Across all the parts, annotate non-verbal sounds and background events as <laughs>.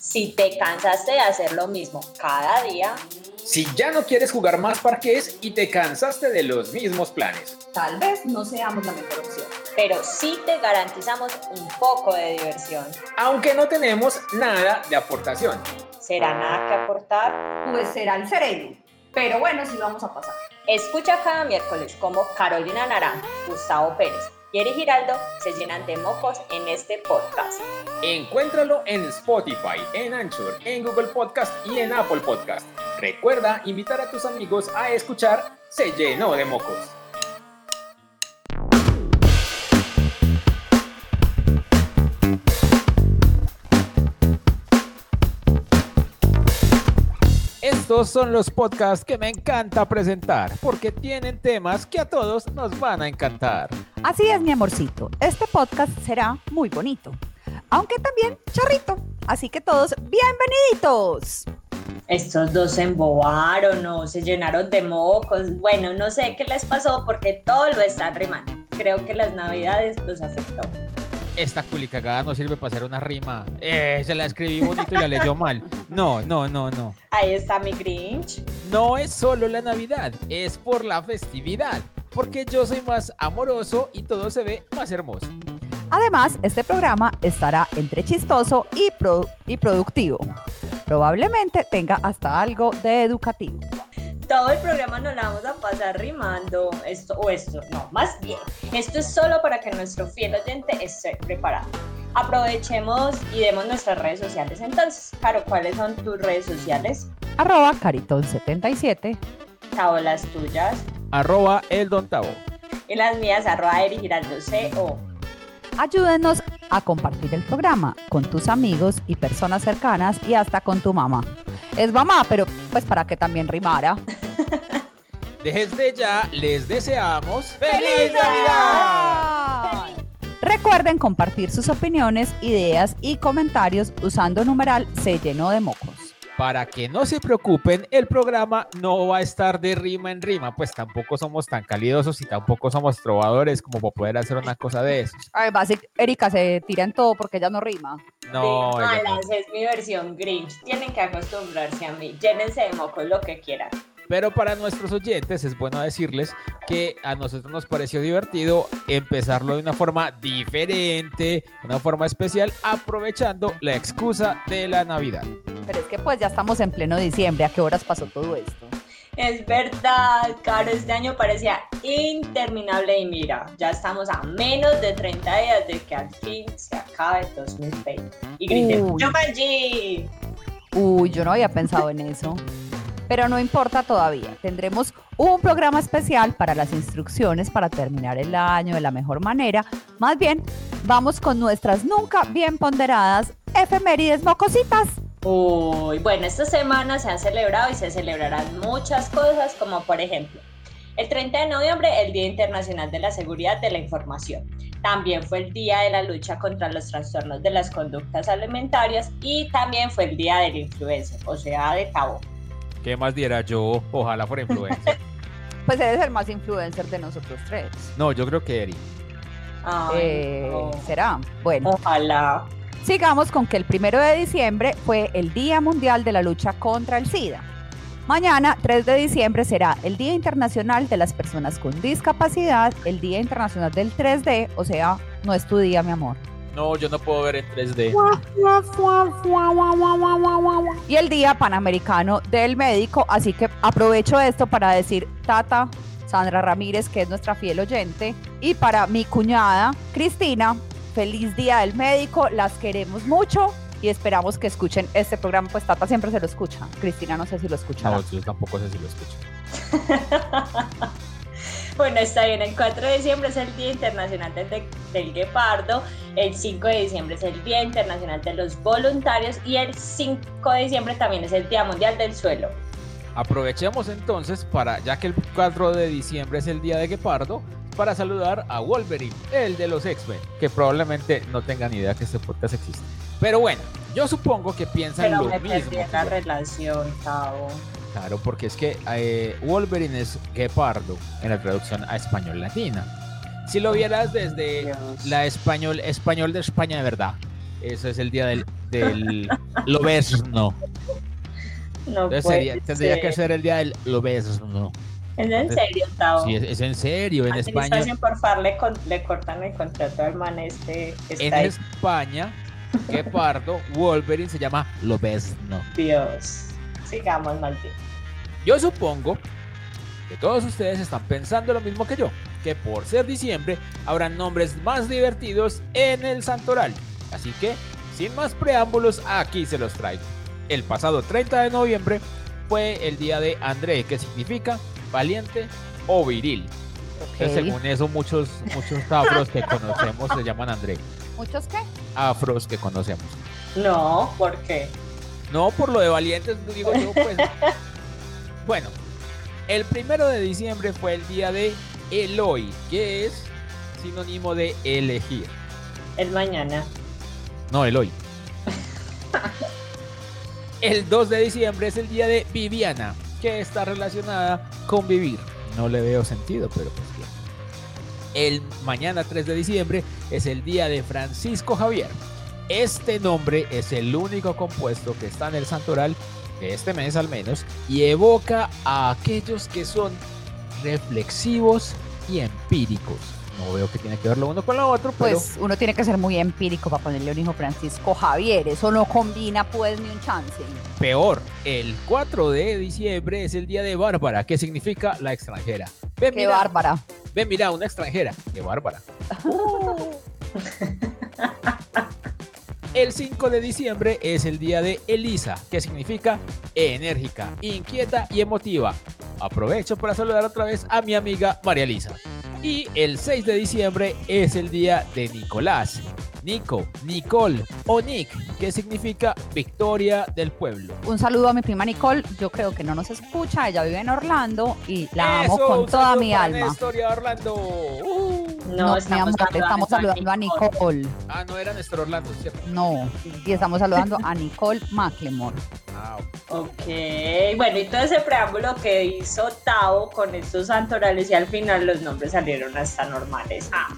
Si te cansaste de hacer lo mismo cada día, Si ya no quieres jugar más parques y te cansaste de los mismos planes, Tal vez no seamos la mejor opción. pero sí te garantizamos un poco de diversión. aunque no tenemos nada de aportación. ¿Será nada que aportar? Pues será el sereno. Pero bueno, sí vamos a pasar. Escucha cada miércoles cómo Carolina Naranjo, Gustavo Pérez y Eri Giraldo se llenan de mocos en este podcast. Encuéntralo en Spotify, en Anchor, en Google Podcast y en Apple Podcast. Recuerda invitar a tus amigos a escuchar Se llenó de mocos. Estos son los podcasts que me encanta presentar porque tienen temas que a todos nos van a encantar. Así es, mi amorcito. Este podcast será muy bonito, aunque también charrito. Así que todos, bienveniditos. Estos dos se embobaron o se llenaron de mocos. Bueno, no sé qué les pasó porque todo lo están rimando. Creo que las navidades los afectó. Esta culicagada no sirve para hacer una rima. Eh, se la escribí bonito y la leyó mal. No, no, no, no. Ahí está mi Grinch. No es solo la Navidad, es por la festividad. Porque yo soy más amoroso y todo se ve más hermoso. Además, este programa estará entre chistoso y, pro- y productivo. Probablemente tenga hasta algo de educativo. Todo el programa nos la vamos a pasar rimando. Esto o esto, no, más bien. Esto es solo para que nuestro fiel oyente esté preparado. Aprovechemos y demos nuestras redes sociales entonces. Caro, ¿cuáles son tus redes sociales? Arroba Caritón77. Cabo, las tuyas. Arroba el Don Tavo. Y las mías, arroba Giraldo CO. Ayúdenos a compartir el programa con tus amigos y personas cercanas y hasta con tu mamá. Es mamá, pero pues para que también rimara. <laughs> Desde ya les deseamos ¡Feliz Navidad! Recuerden compartir sus opiniones, ideas y comentarios usando numeral se llenó de mocos. Para que no se preocupen, el programa no va a estar de rima en rima, pues tampoco somos tan calidosos y tampoco somos trovadores como para poder hacer una cosa de eso. Además, Erika se tira en todo porque ella no rima. No, ella no. es mi versión Grinch. Tienen que acostumbrarse a mí. Llénense de mocos lo que quieran. Pero para nuestros oyentes es bueno decirles que a nosotros nos pareció divertido empezarlo de una forma diferente, una forma especial, aprovechando la excusa de la Navidad. Pero es que pues ya estamos en pleno diciembre. ¿A qué horas pasó todo esto? Es verdad, Caro, este año parecía interminable y mira, ya estamos a menos de 30 días de que al fin se acabe 2020. Y grité. ¡Jumanji! Uy, yo no había pensado en eso. Pero no importa todavía. Tendremos un programa especial para las instrucciones para terminar el año de la mejor manera. Más bien, vamos con nuestras nunca bien ponderadas efemérides mocositas. Uy, bueno, esta semana se han celebrado y se celebrarán muchas cosas, como por ejemplo, el 30 de noviembre, el Día Internacional de la Seguridad de la Información. También fue el Día de la Lucha contra los Trastornos de las Conductas Alimentarias y también fue el Día del Influencer, o sea, de cabo. ¿Qué más diera yo? Ojalá fuera influencer. <laughs> Pues eres el más influencer de nosotros tres. No, yo creo que Eri. Ay, Eh, no. ¿Será? Bueno, Ojalá. sigamos con que el primero de diciembre fue el Día Mundial de la Lucha contra el SIDA. Mañana, 3 de diciembre, será el Día Internacional de las Personas con Discapacidad, el Día Internacional del 3D, o sea, no es tu día, mi amor. No, yo no puedo ver en 3D. Y el Día Panamericano del Médico, así que aprovecho esto para decir, Tata, Sandra Ramírez, que es nuestra fiel oyente, y para mi cuñada, Cristina, feliz Día del Médico, las queremos mucho y esperamos que escuchen este programa, pues Tata siempre se lo escucha, Cristina no sé si lo escuchará. No, yo tampoco sé si lo escucho. <laughs> <laughs> Bueno, está bien, el 4 de diciembre es el Día Internacional del, del Guepardo, el 5 de diciembre es el Día Internacional de los Voluntarios y el 5 de diciembre también es el Día Mundial del Suelo. Aprovechemos entonces para, ya que el 4 de diciembre es el día de Guepardo, para saludar a Wolverine, el de los X-Men, que probablemente no tengan ni idea que este podcast existe. Pero bueno, yo supongo que piensan Pero lo me mismo. la relación, Cabo. Claro, porque es que eh, Wolverine es Guepardo en la traducción a español latina. Si lo vieras desde Dios. la español, español de España de verdad, eso es el día del, del <laughs> lobesno. No Entonces sería- tendría que ser. el día del lobesno. ¿Es en serio, Tao? Sí, es, es en serio, en España. Por favor, le, con- le cortan el contrato al man este En ahí. España, que pardo, Wolverine se llama lobesno. Dios. Sigamos, maldito. Yo supongo que todos ustedes están pensando lo mismo que yo, que por ser diciembre habrán nombres más divertidos en el Santoral. Así que, sin más preámbulos, aquí se los traigo. El pasado 30 de noviembre fue el día de André, que significa valiente o viril. Entonces, según eso, muchos, muchos afros que conocemos se llaman André. ¿Muchos qué? Afros que conocemos. No, ¿por qué? No, por lo de valientes, digo yo, pues. <laughs> bueno, el primero de diciembre fue el día de Eloy, que es sinónimo de elegir. El mañana. No, Eloy. <laughs> El 2 de diciembre es el día de Viviana, que está relacionada con vivir. No le veo sentido, pero pues bien. El mañana 3 de diciembre es el día de Francisco Javier. Este nombre es el único compuesto que está en el santoral de este mes al menos y evoca a aquellos que son reflexivos y empíricos. No veo que tiene que ver lo uno con lo otro, pero Pues uno tiene que ser muy empírico para ponerle un hijo Francisco Javier. Eso no combina pues ni un chance. Peor, el 4 de diciembre es el día de Bárbara, que significa la extranjera. Ven, Qué mira, bárbara. ven, mira, una extranjera. Qué bárbara. <laughs> <laughs> El 5 de diciembre es el día de Elisa, que significa enérgica, inquieta y emotiva. Aprovecho para saludar otra vez a mi amiga María Elisa. Y el 6 de diciembre es el día de Nicolás, Nico, Nicole o Nick, que significa victoria del pueblo. Un saludo a mi prima Nicole. Yo creo que no nos escucha. Ella vive en Orlando y la amo con toda mi alma. Néstor y a Orlando. Uh. No, mi amor, estamos saludando a Nicole. Ah, no era Néstor Orlando, ¿cierto? No, y estamos saludando a Nicole Macklemore. Ah, ok. Ok, bueno, y todo ese preámbulo que hizo Tao con estos santorales y al final los nombres salieron hasta normales. Ah,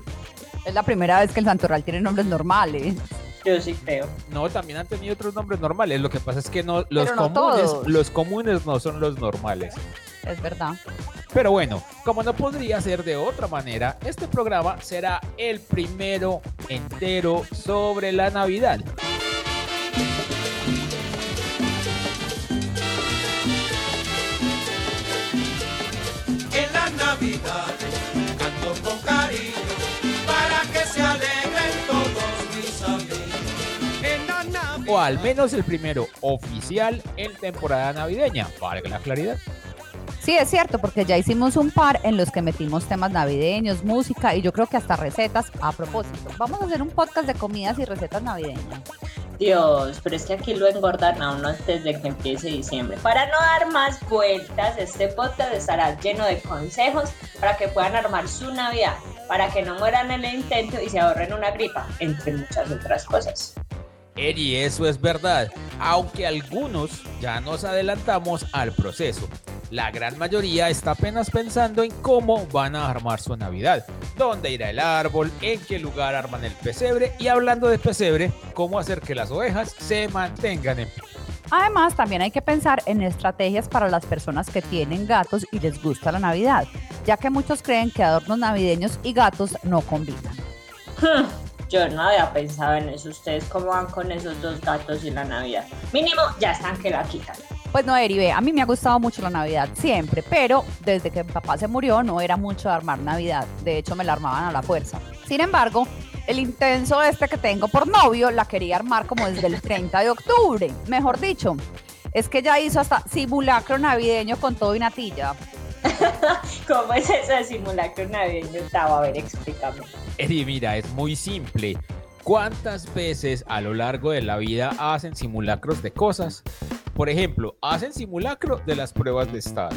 Es la primera vez que el Santoral tiene nombres normales. yo sí creo. No, también han tenido otros nombres normales. Lo que pasa es que no, los Pero no comunes, todos. los comunes no son los normales. Es verdad. Pero bueno, como no podría ser de otra manera, este programa será el primero entero sobre la Navidad. En las navidades canto con cariño para que se alegren todos mis amigos. En las navidades O al menos el primero oficial en temporada navideña. Valga la claridad. Sí, es cierto, porque ya hicimos un par en los que metimos temas navideños, música y yo creo que hasta recetas. A propósito, vamos a hacer un podcast de comidas y recetas navideñas. Dios, pero es que aquí lo engordan a uno antes de que empiece diciembre. Para no dar más vueltas, este podcast estará lleno de consejos para que puedan armar su Navidad, para que no mueran en el intento y se ahorren una gripa, entre muchas otras cosas. Eri, eso es verdad, aunque algunos ya nos adelantamos al proceso. La gran mayoría está apenas pensando en cómo van a armar su Navidad, dónde irá el árbol, en qué lugar arman el pesebre y hablando de pesebre, cómo hacer que las ovejas se mantengan en pie. Además, también hay que pensar en estrategias para las personas que tienen gatos y les gusta la Navidad, ya que muchos creen que adornos navideños y gatos no combinan. Hmm, Yo no había pensado en eso. ¿Ustedes cómo van con esos dos gatos y la Navidad? Mínimo, ya están que la quitan. Pues no, Eri, ve, a mí me ha gustado mucho la Navidad siempre, pero desde que mi papá se murió no era mucho de armar Navidad. De hecho, me la armaban a la fuerza. Sin embargo, el intenso este que tengo por novio la quería armar como desde el 30 de octubre. Mejor dicho, es que ya hizo hasta simulacro navideño con todo y natilla. <laughs> ¿Cómo es ese simulacro navideño, Tavo? A ver, explícame. Eri, mira, es muy simple. ¿Cuántas veces a lo largo de la vida hacen simulacros de cosas? Por ejemplo, hacen simulacro de las pruebas de estado,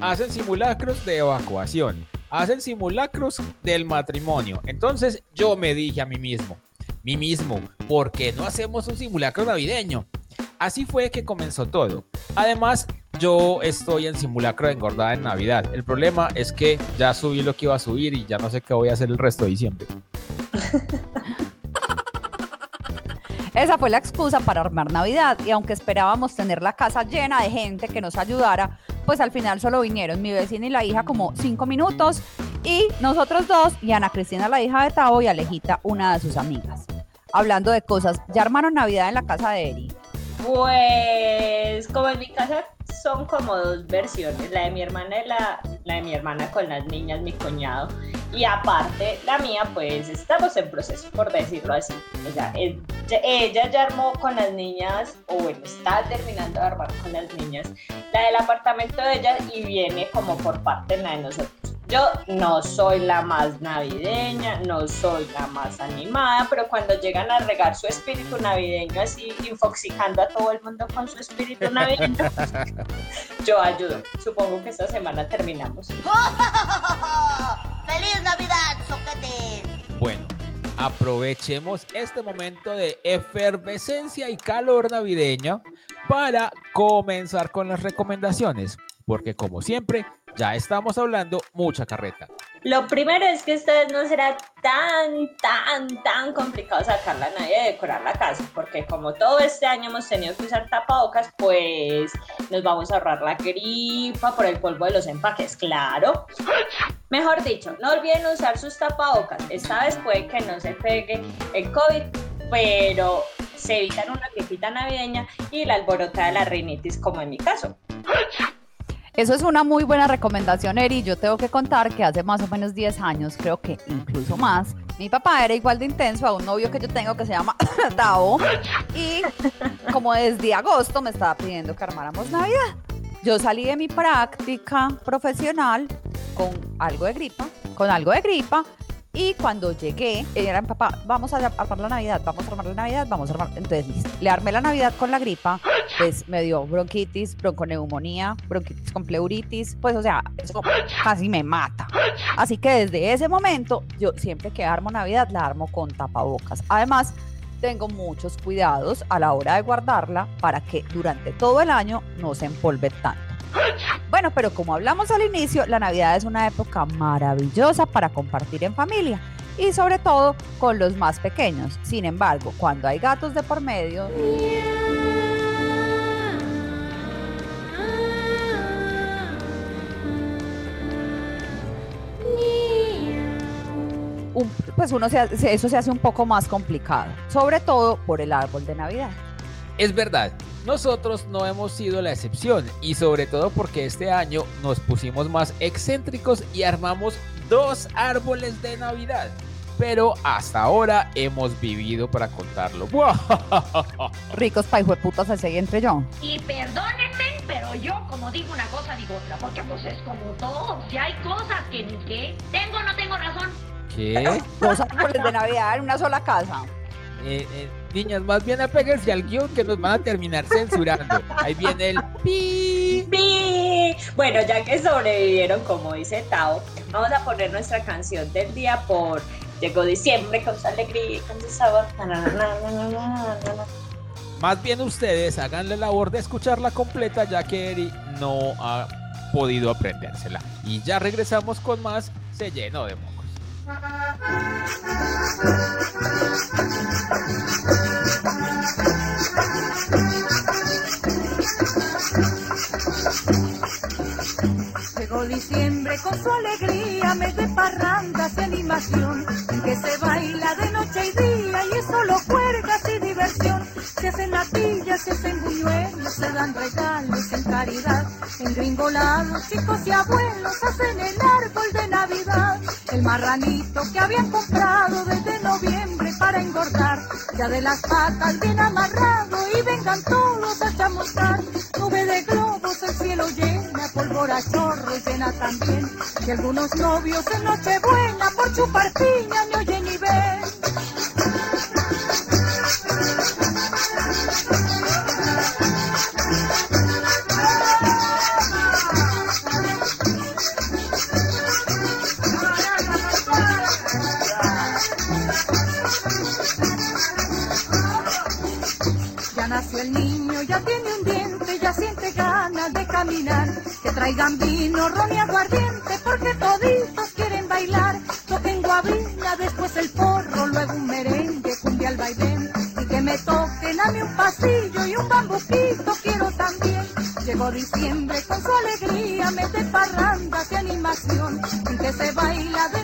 hacen simulacros de evacuación, hacen simulacros del matrimonio. Entonces yo me dije a mí mismo, mí mismo, ¿por qué no hacemos un simulacro navideño? Así fue que comenzó todo. Además, yo estoy en simulacro de engordada en Navidad. El problema es que ya subí lo que iba a subir y ya no sé qué voy a hacer el resto de diciembre. <laughs> Esa fue la excusa para armar Navidad y aunque esperábamos tener la casa llena de gente que nos ayudara, pues al final solo vinieron mi vecina y la hija como cinco minutos y nosotros dos y Ana Cristina la hija de Tavo y Alejita una de sus amigas. Hablando de cosas, ¿ya armaron Navidad en la casa de Eri? Pues como en mi casa son como dos versiones, la de mi hermana y la, la de mi hermana con las niñas, mi cuñado, y aparte la mía, pues estamos en proceso, por decirlo así. O sea, ella ya armó con las niñas, o bueno, está terminando de armar con las niñas, la del apartamento de ella y viene como por parte de la de nosotros. Yo no soy la más navideña, no soy la más animada, pero cuando llegan a regar su espíritu navideño así, infoxicando a todo el mundo con su espíritu navideño, <laughs> yo ayudo. Supongo que esta semana terminamos. <laughs> ¡Feliz Navidad, soquete! Bueno, aprovechemos este momento de efervescencia y calor navideño para comenzar con las recomendaciones, porque como siempre, ya estamos hablando mucha carreta. Lo primero es que vez no será tan, tan, tan complicado sacar la Navidad y decorar la casa, porque como todo este año hemos tenido que usar tapabocas, pues nos vamos a ahorrar la gripa por el polvo de los empaques, claro. Mejor dicho, no olviden usar sus tapabocas. Esta vez puede que no se pegue el COVID, pero se evitan una gripita navideña y la alborota de la rinitis, como en mi caso. Eso es una muy buena recomendación, Eri. Yo tengo que contar que hace más o menos 10 años, creo que incluso más, mi papá era igual de intenso a un novio que yo tengo que se llama <coughs> Tao. Y como desde agosto me estaba pidiendo que armáramos Navidad. Yo salí de mi práctica profesional con algo de gripa, con algo de gripa. Y cuando llegué, era mi papá, vamos a armar la Navidad, vamos a armar la Navidad, vamos a armar. Entonces, listo. le armé la Navidad con la gripa, pues me dio bronquitis, bronconeumonía, bronquitis con pleuritis, pues o sea, eso casi me mata. Así que desde ese momento, yo siempre que armo Navidad la armo con tapabocas. Además, tengo muchos cuidados a la hora de guardarla para que durante todo el año no se empolve tanto. Bueno, pero como hablamos al inicio, la Navidad es una época maravillosa para compartir en familia y sobre todo con los más pequeños. Sin embargo, cuando hay gatos de por medio, pues uno se eso se hace un poco más complicado, sobre todo por el árbol de Navidad. Es verdad, nosotros no hemos sido la excepción y sobre todo porque este año nos pusimos más excéntricos y armamos dos árboles de Navidad. Pero hasta ahora hemos vivido para contarlo. <laughs> Ricos pa' putas ese y entre yo. Y perdónenme, pero yo como digo una cosa digo otra, porque pues es como todo. Si hay cosas que ni que tengo o no tengo razón. ¿Qué? Dos árboles de Navidad en una sola casa. Eh, eh, niñas, más bien apéguense al guion que nos van a terminar censurando. Ahí viene el pi. ¡Pi! Bueno, ya que sobrevivieron, como dice Tao, vamos a poner nuestra canción del día por Llegó diciembre con su alegría y con su sabor. Na, na, na. Más bien ustedes hagan la labor de escucharla completa ya que Eri no ha podido aprendérsela. Y ya regresamos con más Se llenó de mocos. Diciembre con su alegría, mes de parrandas y animación, que se baila de noche y día y es solo juergas y diversión. Se hacen latillas, se hacen buñuelos, se dan regalos en caridad. En gringolados, chicos y abuelos hacen el árbol de Navidad. El marranito que habían comprado desde noviembre para engordar, ya de las patas bien amarrado y vengan todos a chamuscar. Nube de pólvora chorro y también. Y algunos novios en Nochebuena por chupar piña ni oyen ni ven. Traigan vino, ron y aguardiente, porque toditos quieren bailar. Toquen guabina, después el porro, luego un merengue, cumbia al vaivén. Y que me toquen a mí un pasillo y un bambuquito quiero también. Llegó diciembre con su alegría, mete parrandas y animación, en que se baila de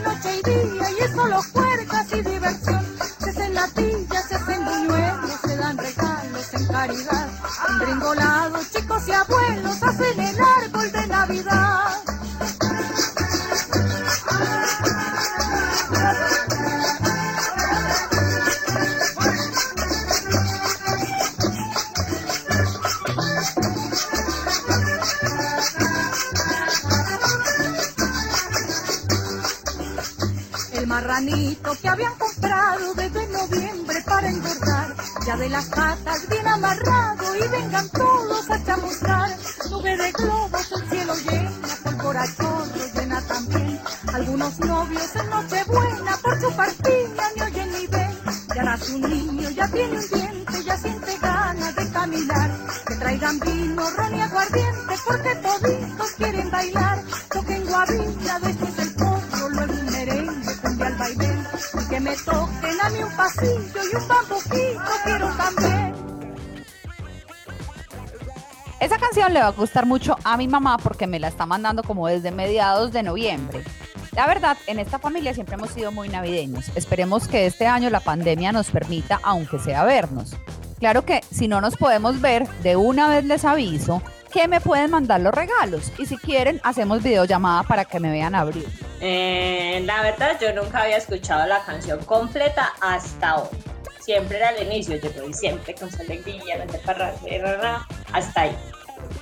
Que habían comprado desde noviembre para engordar, ya de las patas bien amarrado y vengan todos a chamuscar. Nube de globos, el cielo llena, pólvora chorro llena también. Algunos novios en Nochebuena por su partida ni oyen ni ven. Ya nace un niño, ya tiene un diente, ya siente ganas de caminar. Que traigan vino, ron y aguardiente, le va a gustar mucho a mi mamá porque me la está mandando como desde mediados de noviembre. La verdad, en esta familia siempre hemos sido muy navideños. Esperemos que este año la pandemia nos permita, aunque sea vernos. Claro que si no nos podemos ver, de una vez les aviso que me pueden mandar los regalos y si quieren hacemos videollamada para que me vean abrir. Eh, la verdad, yo nunca había escuchado la canción completa hasta hoy. Siempre era el inicio, llegó diciembre con su alegría, no hasta ahí.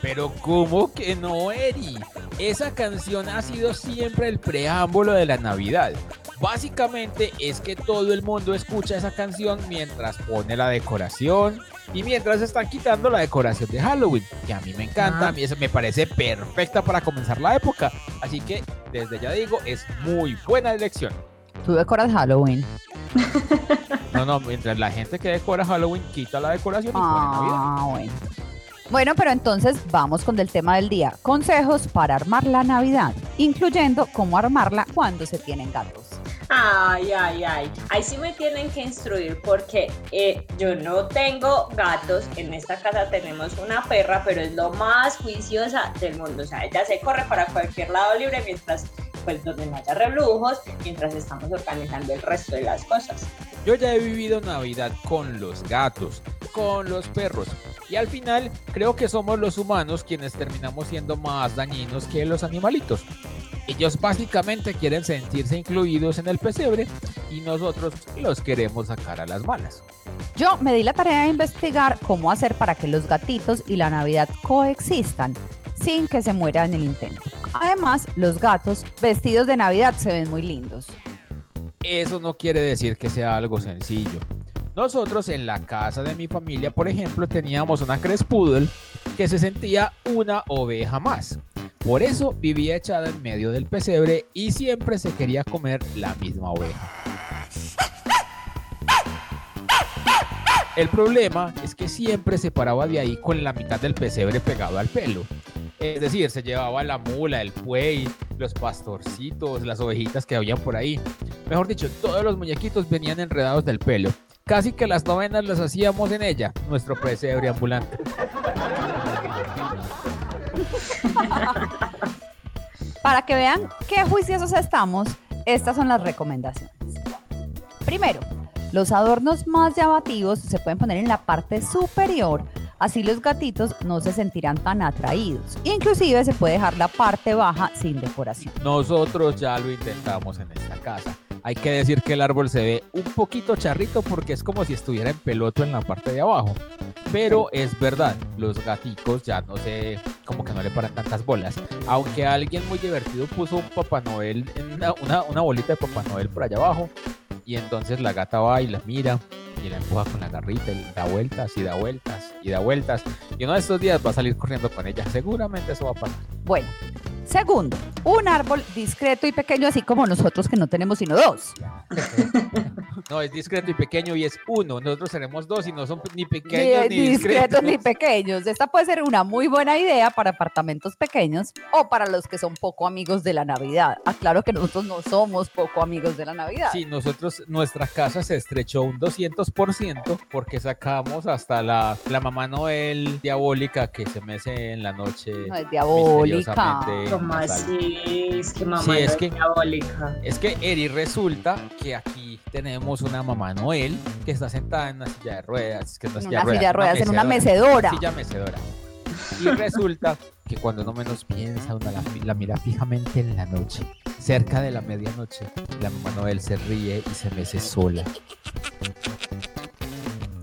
Pero ¿cómo que no, Eri? Esa canción ha sido siempre el preámbulo de la Navidad. Básicamente es que todo el mundo escucha esa canción mientras pone la decoración y mientras están quitando la decoración de Halloween, que a mí me encanta, a mí eso me parece perfecta para comenzar la época. Así que desde ya digo, es muy buena elección. ¿Tú decoras Halloween? No, no, mientras la gente que decora Halloween quita la decoración y pone Navidad. Ah, bueno. Bueno, pero entonces vamos con el tema del día. Consejos para armar la Navidad, incluyendo cómo armarla cuando se tienen gatos. Ay, ay, ay. Ahí sí me tienen que instruir porque eh, yo no tengo gatos. En esta casa tenemos una perra, pero es lo más juiciosa del mundo. O sea, ella se corre para cualquier lado libre mientras, pues, donde no haya reblujos, mientras estamos organizando el resto de las cosas. Yo ya he vivido Navidad con los gatos, con los perros. Y al final creo que somos los humanos quienes terminamos siendo más dañinos que los animalitos. Ellos básicamente quieren sentirse incluidos en el pesebre y nosotros los queremos sacar a las malas. Yo me di la tarea de investigar cómo hacer para que los gatitos y la Navidad coexistan sin que se muera en el intento. Además, los gatos vestidos de Navidad se ven muy lindos. Eso no quiere decir que sea algo sencillo. Nosotros en la casa de mi familia, por ejemplo, teníamos una Crespoodle que se sentía una oveja más. Por eso vivía echada en medio del pesebre y siempre se quería comer la misma oveja. El problema es que siempre se paraba de ahí con la mitad del pesebre pegado al pelo. Es decir, se llevaba la mula, el buey, los pastorcitos, las ovejitas que habían por ahí. Mejor dicho, todos los muñequitos venían enredados del pelo. Casi que las novenas las hacíamos en ella, nuestro pesebre ambulante. Para que vean qué juiciosos estamos, estas son las recomendaciones. Primero, los adornos más llamativos se pueden poner en la parte superior, así los gatitos no se sentirán tan atraídos. Inclusive se puede dejar la parte baja sin decoración. Nosotros ya lo intentamos en esta casa. Hay que decir que el árbol se ve un poquito charrito porque es como si estuviera en peloto en la parte de abajo. Pero es verdad, los gaticos ya no sé, como que no le paran tantas bolas. Aunque alguien muy divertido puso un Papá Noel, en una, una- una bolita de Papá Noel por allá abajo. Y entonces la gata va y la mira y la empuja con la garrita y da vueltas y da vueltas y da vueltas. Y uno de estos días va a salir corriendo con ella. Seguramente eso va a pasar. Bueno, Segundo, un árbol discreto y pequeño, así como nosotros que no tenemos sino dos. No, es discreto y pequeño y es uno. Nosotros tenemos dos y no son ni Ni, pequeños ni, discretos ni discretos. pequeños. Esta puede ser una muy buena idea para apartamentos pequeños o para los que son poco amigos de la Navidad. Aclaro que nosotros no somos poco amigos de la Navidad. Sí, nosotros, nuestra casa se estrechó un 200% porque sacamos hasta la, la mamá Noel diabólica que se mece en la noche. No es diabólica. En. Es que mamá Sí, no es que- diabólica. Es que Eri resulta que aquí tenemos una mamá Noel que está sentada en una silla de ruedas, que no En silla una de silla de ruedas, en una mecedora. Silla mecedora. Y resulta que cuando uno menos piensa, uno la, la mira fijamente en la noche. Cerca de la medianoche, la mamá Noel se ríe y se mece sola.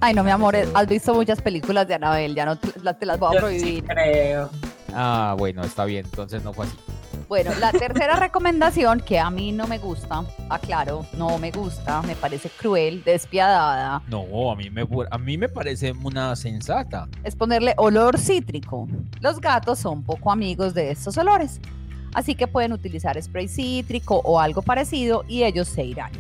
Ay, no, mi amor, has visto muchas películas de Anabel, ya no te, la- te las voy a Yo sí prohibir. creo. Ah, bueno, está bien, entonces no fue así. Bueno, la <laughs> tercera recomendación que a mí no me gusta, aclaro, no me gusta, me parece cruel, despiadada, No, a mí me, a mí me parece una sensata. es ponerle olor cítrico. Los gatos son poco amigos de estos olores, así que pueden utilizar spray cítrico o algo parecido y ellos se irán.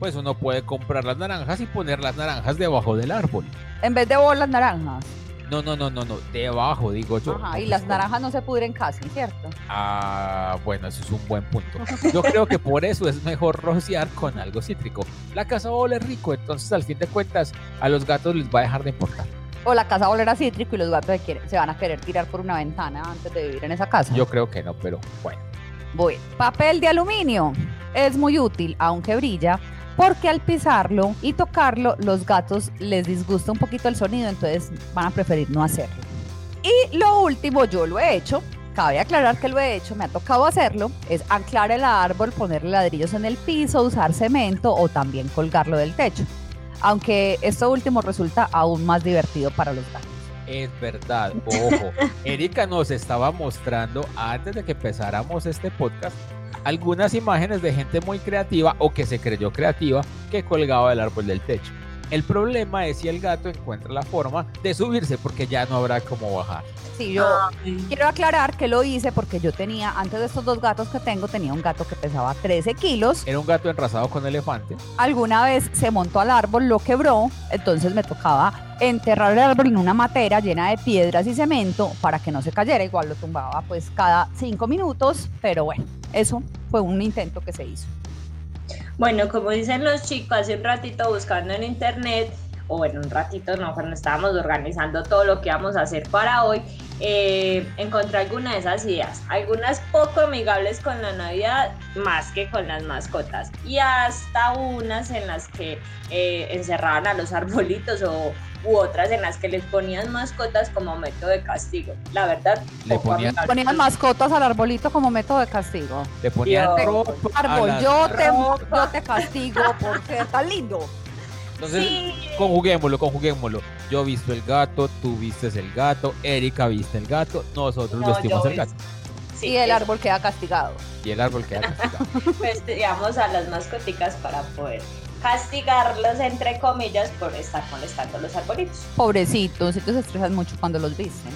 Pues uno puede comprar las naranjas y poner las naranjas debajo del árbol. En vez de bolas naranjas. No, no, no, no, no, debajo, digo yo. Ajá, y las naranjas no se pudren casi, ¿cierto? Ah, bueno, eso es un buen punto. Yo creo que por eso es mejor rociar con algo cítrico. La casa va a oler rico, entonces al fin de cuentas a los gatos les va a dejar de importar. O la casa olerá cítrico y los gatos se, quieren- se van a querer tirar por una ventana antes de vivir en esa casa. Yo creo que no, pero bueno. Bueno, papel de aluminio es muy útil, aunque brilla, porque al pisarlo y tocarlo, los gatos les disgusta un poquito el sonido, entonces van a preferir no hacerlo. Y lo último, yo lo he hecho, cabe aclarar que lo he hecho, me ha tocado hacerlo, es anclar el árbol, ponerle ladrillos en el piso, usar cemento o también colgarlo del techo. Aunque esto último resulta aún más divertido para los gatos. Es verdad, ojo. <laughs> Erika nos estaba mostrando antes de que empezáramos este podcast algunas imágenes de gente muy creativa o que se creyó creativa que colgaba el árbol del techo. El problema es si el gato encuentra la forma de subirse porque ya no habrá cómo bajar. Sí, yo quiero aclarar que lo hice porque yo tenía, antes de estos dos gatos que tengo, tenía un gato que pesaba 13 kilos. Era un gato enrazado con elefante. Alguna vez se montó al árbol, lo quebró, entonces me tocaba enterrar el árbol en una matera llena de piedras y cemento para que no se cayera. Igual lo tumbaba pues cada cinco minutos, pero bueno, eso fue un intento que se hizo. Bueno, como dicen los chicos, hace un ratito buscando en internet, o bueno, un ratito no, cuando estábamos organizando todo lo que íbamos a hacer para hoy, eh, encontré algunas de esas ideas, algunas poco amigables con la Navidad, más que con las mascotas, y hasta unas en las que eh, encerraban a los arbolitos o u otras en las que les ponían mascotas como método de castigo. La verdad, Le ponían-. Ponían mascotas al arbolito como método de castigo. Le ponían Dios. ropa. Árbol, yo te, yo te castigo por ser tan lindo. Entonces, Sí. conjuguémoslo, conjuguémoslo. Yo visto el gato, tú vistes el gato, Erika viste el gato, nosotros No, vestimos el gato. Sí, y el eso. árbol queda castigado. Y el árbol queda castigado. <laughs> Vestigamos a las mascoticas para poder castigarlos, entre comillas, por estar molestando los arbolitos. Pobrecitos, ellos se estresan mucho cuando los visten.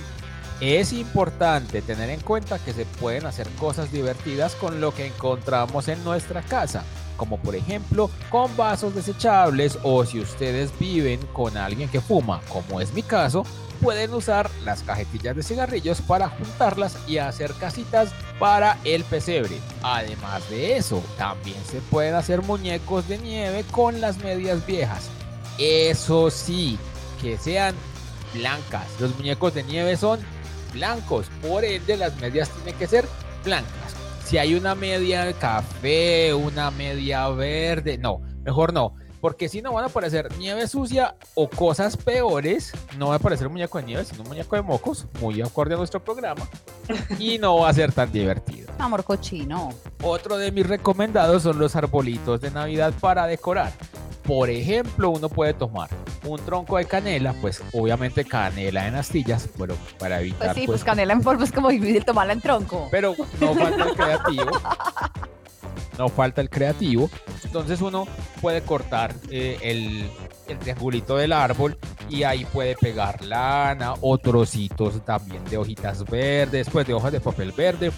Es importante tener en cuenta que se pueden hacer cosas divertidas con lo que encontramos en nuestra casa, como por ejemplo con vasos desechables o si ustedes viven con alguien que fuma, como es mi caso, pueden usar las cajetillas de cigarrillos para juntarlas y hacer casitas para el pesebre. Además de eso, también se pueden hacer muñecos de nieve con las medias viejas. Eso sí, que sean blancas. Los muñecos de nieve son blancos, por ende las medias tienen que ser blancas. Si hay una media café, una media verde, no, mejor no, porque si no van a parecer nieve sucia o cosas peores, no va a parecer un muñeco de nieve, sino un muñeco de mocos, muy acorde a nuestro programa, <laughs> y no va a ser tan divertido. Amor cochino. Otro de mis recomendados son los arbolitos de Navidad para decorar. Por ejemplo, uno puede tomar un tronco de canela, pues obviamente canela en astillas, pero para evitar Pues sí, pues, pues canela en polvo es como difícil tomarla en tronco. pero no falta el creativo. <laughs> No falta el creativo. Entonces uno puede cortar eh, el, el triangulito del árbol y ahí puede pegar lana o trocitos también de hojitas verdes, pues de hojas de papel verde.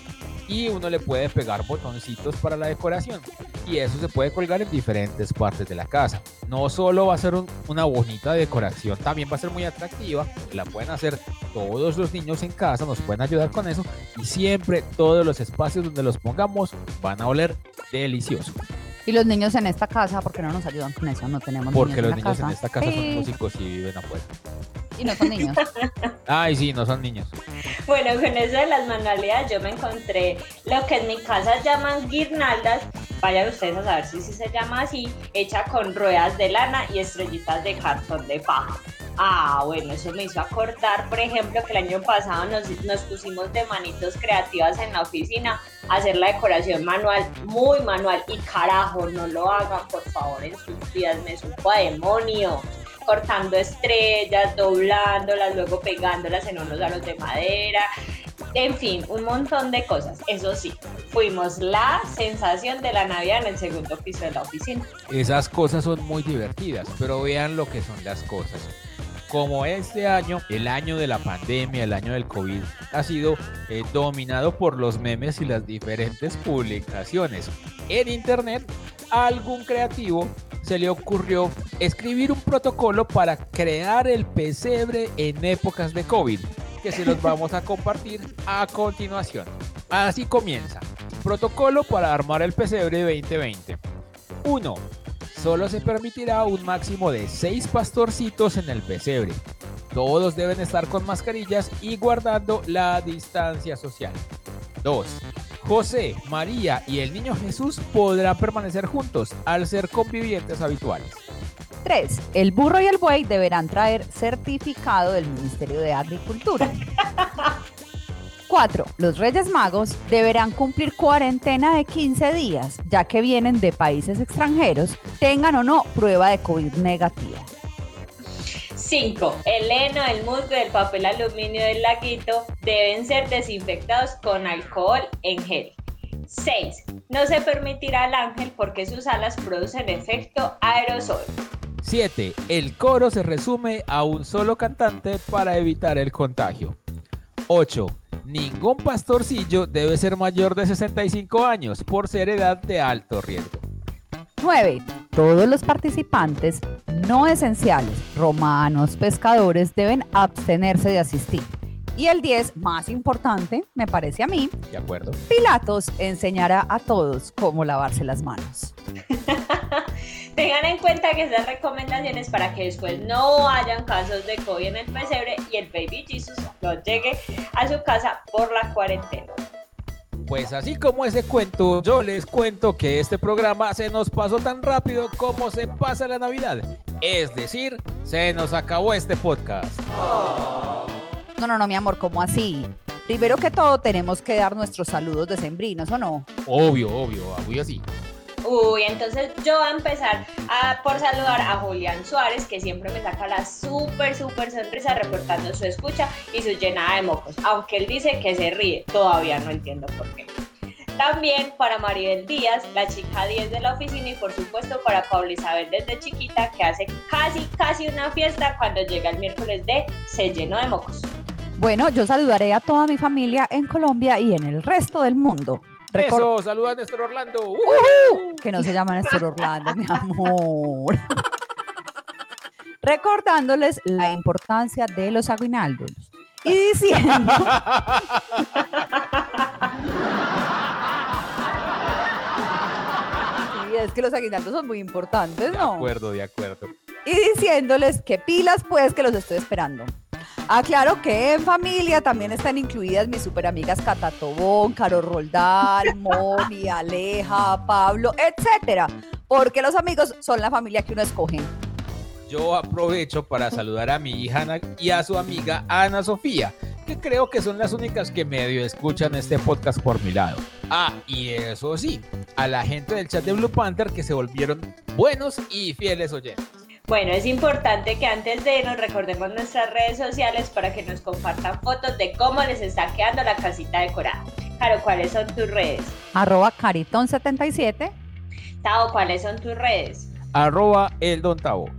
Y uno le puede pegar botoncitos para la decoración. Y eso se puede colgar en diferentes partes de la casa. No solo va a ser un- una bonita decoración, también va a ser muy atractiva, la pueden hacer todos los niños en casa, nos pueden ayudar con eso. Y siempre todos los espacios donde los pongamos van a oler delicioso, Y los niños en esta casa, ¿por qué no nos ayudan con eso? No tenemos porque niños los en la niños en casa. esta casa son Sí, músicos y viven afuera. Y no son <laughs> niños. Ay, sí, no son niños. Bueno, con eso de las manualidades yo me encontré lo que en mi casa llaman guirnaldas, vayan ustedes a saber si, si se llama así, hecha con ruedas de lana y estrellitas de cartón de paja. Ah, bueno, eso me hizo acordar, por ejemplo, que el año pasado nos, nos pusimos de manitos creativas en la oficina hacer la decoración manual, muy manual, y carajo, no lo hagan, por favor, en sus vidas, me supo a demonio cortando estrellas, doblándolas, luego pegándolas en unos aros de madera, en fin, un montón de cosas. Eso sí, fuimos la sensación de la Navidad en el segundo piso de la oficina. Esas cosas son muy divertidas, pero vean lo que son las cosas. Como este año, el año de la pandemia, el año del COVID, ha sido eh, dominado por los memes y las diferentes publicaciones en internet, a algún creativo se le ocurrió escribir un protocolo para crear el pesebre en épocas de COVID, que se los <laughs> vamos a compartir a continuación. Así comienza. Protocolo para armar el pesebre 2020. 1. Solo se permitirá un máximo de 6 pastorcitos en el pesebre. Todos deben estar con mascarillas y guardando la distancia social. 2. José, María y el niño Jesús podrán permanecer juntos al ser convivientes habituales. 3. El burro y el buey deberán traer certificado del Ministerio de Agricultura. 4. Los Reyes Magos deberán cumplir cuarentena de 15 días, ya que vienen de países extranjeros, tengan o no prueba de COVID negativa. 5. El heno, el musgo y el papel aluminio del laguito deben ser desinfectados con alcohol en gel. 6. No se permitirá al ángel porque sus alas producen efecto aerosol. 7. El coro se resume a un solo cantante para evitar el contagio. 8. Ningún pastorcillo debe ser mayor de 65 años por ser edad de alto riesgo. 9. Todos los participantes no esenciales, romanos, pescadores, deben abstenerse de asistir. Y el 10, más importante, me parece a mí, ¿De acuerdo? Pilatos enseñará a todos cómo lavarse las manos. <laughs> Tengan en cuenta que estas recomendaciones para que después no hayan casos de COVID en el pesebre y el baby Jesus no llegue a su casa por la cuarentena. Pues así como ese cuento, yo les cuento que este programa se nos pasó tan rápido como se pasa la Navidad. Es decir, se nos acabó este podcast. No, no, no, mi amor, ¿cómo así? Primero que todo, tenemos que dar nuestros saludos decembrinos, ¿o no? Obvio, obvio, obvio así. Uy, entonces yo voy a empezar por saludar a Julián Suárez, que siempre me saca la súper, súper sonrisa reportando su escucha y su llenada de mocos. Aunque él dice que se ríe, todavía no entiendo por qué. También para Maribel Díaz, la chica 10 de la oficina, y por supuesto para Paula Isabel desde chiquita, que hace casi, casi una fiesta cuando llega el miércoles de Se llenó de mocos. Bueno, yo saludaré a toda mi familia en Colombia y en el resto del mundo. Recor- Eso, saluda a Néstor Orlando. ¡Uh! que no se llama Néstor Orlando, mi amor. <laughs> Recordándoles la importancia de los aguinaldos. Y diciendo, <laughs> Sí, es que los aguinaldos son muy importantes, De ¿no? acuerdo, de acuerdo. y diciéndoles que pilas pues que los estoy esperando. Aclaro que en familia también están incluidas mis super amigas Cata Tobón, Caro Roldán, <laughs> Moni, Aleja, Pablo, etcétera, porque los amigos son la familia que uno escoge. Yo aprovecho para saludar a mi hija Ana y a su amiga Ana Sofía, que creo que son las únicas que medio escuchan este podcast por mi lado. Ah, y eso sí, a la gente del chat de Blue Panther que se volvieron buenos y fieles oyentes. Bueno, es importante que antes de nos recordemos nuestras redes sociales para que nos compartan fotos de cómo les está quedando la casita decorada. Caro, ¿cuáles son tus redes? Arroba Caritón77. Tao, ¿cuáles son tus redes? Arroba el Don Tavo.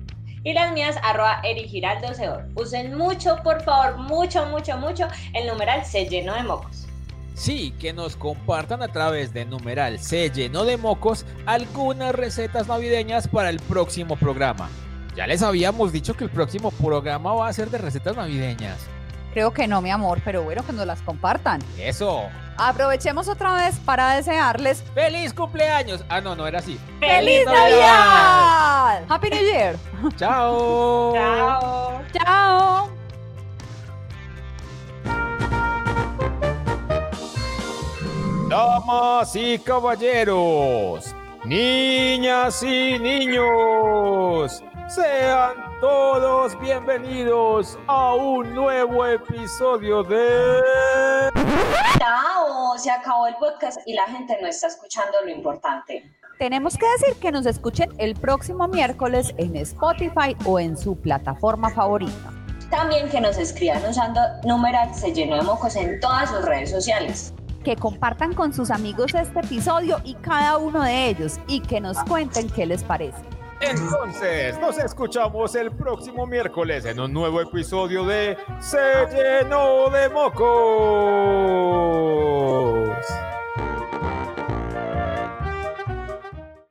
Y las mías, arroba Erigiraldo Seor. Usen mucho, por favor, mucho, mucho, mucho el numeral se lleno de mocos. Sí, que nos compartan a través de numeral se llenó de mocos algunas recetas navideñas para el próximo programa. Ya les habíamos dicho que el próximo programa va a ser de recetas navideñas. Creo que no, mi amor, pero bueno, que nos las compartan. Eso. Aprovechemos otra vez para desearles ¡Feliz cumpleaños! Ah, no, no era así. ¡Feliz Navidad! ¡Happy New Year! ¡Chao! Chao. ¡Chao! Damas y caballeros, niñas y niños, sean todos bienvenidos a un nuevo episodio de... Chao, se acabó el podcast y la gente no está escuchando lo importante. Tenemos que decir que nos escuchen el próximo miércoles en Spotify o en su plataforma favorita. También que nos escriban usando numeral se llenó de mocos en todas sus redes sociales. Que compartan con sus amigos este episodio y cada uno de ellos y que nos cuenten qué les parece. Entonces, nos escuchamos el próximo miércoles en un nuevo episodio de Se llenó de mocos.